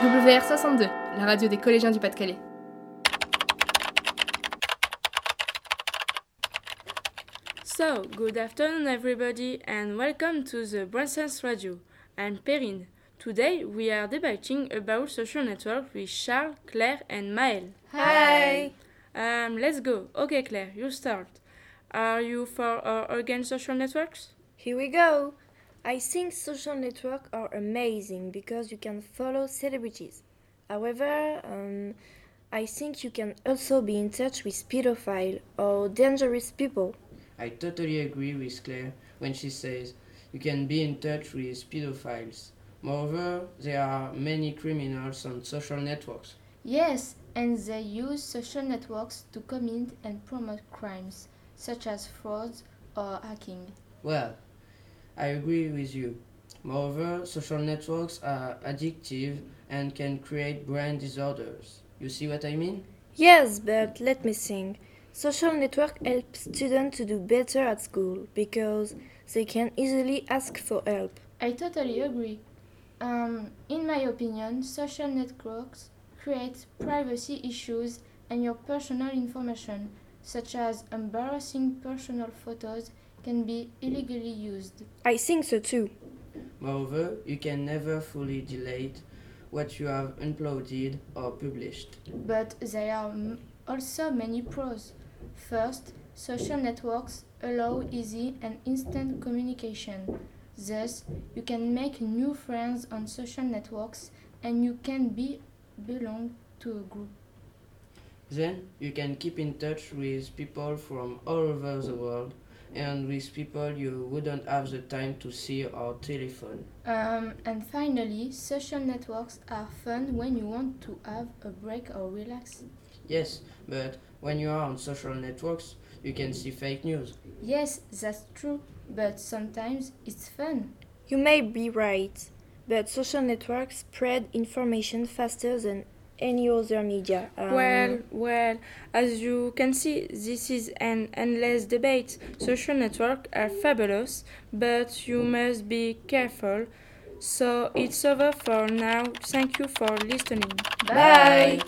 WR62, la radio des collégiens du Pas-de-Calais. So, good afternoon everybody and welcome to the Bransens Radio. I'm Perrine. Today we are debating about social network with Charles, Claire and Maël. Hi! Um, let's go. Okay Claire, you start. Are you for or against social networks? Here we go! I think social networks are amazing because you can follow celebrities. However, um, I think you can also be in touch with pedophiles or dangerous people. I totally agree with Claire when she says you can be in touch with pedophiles. Moreover, there are many criminals on social networks. Yes, and they use social networks to commit and promote crimes, such as fraud or hacking. Well, I agree with you. Moreover, social networks are addictive and can create brain disorders. You see what I mean? Yes, but let me think. Social network help students to do better at school because they can easily ask for help. I totally agree. Um, in my opinion, social networks create privacy issues and your personal information, such as embarrassing personal photos, can be illegally used. I think so too. Moreover, you can never fully delete what you have uploaded or published. But there are m- also many pros. First, social networks allow easy and instant communication. Thus, you can make new friends on social networks and you can be belong to a group. Then you can keep in touch with people from all over the world and with people you wouldn't have the time to see or telephone. Um, and finally, social networks are fun when you want to have a break or relax. Yes, but when you are on social networks, you can see fake news. Yes, that's true, but sometimes it's fun. You may be right, but social networks spread information faster than any other media. Um, Well, well, as you can see, this is an endless debate. Social networks are fabulous, but you must be careful. So it's over for now. Thank you for listening. Bye.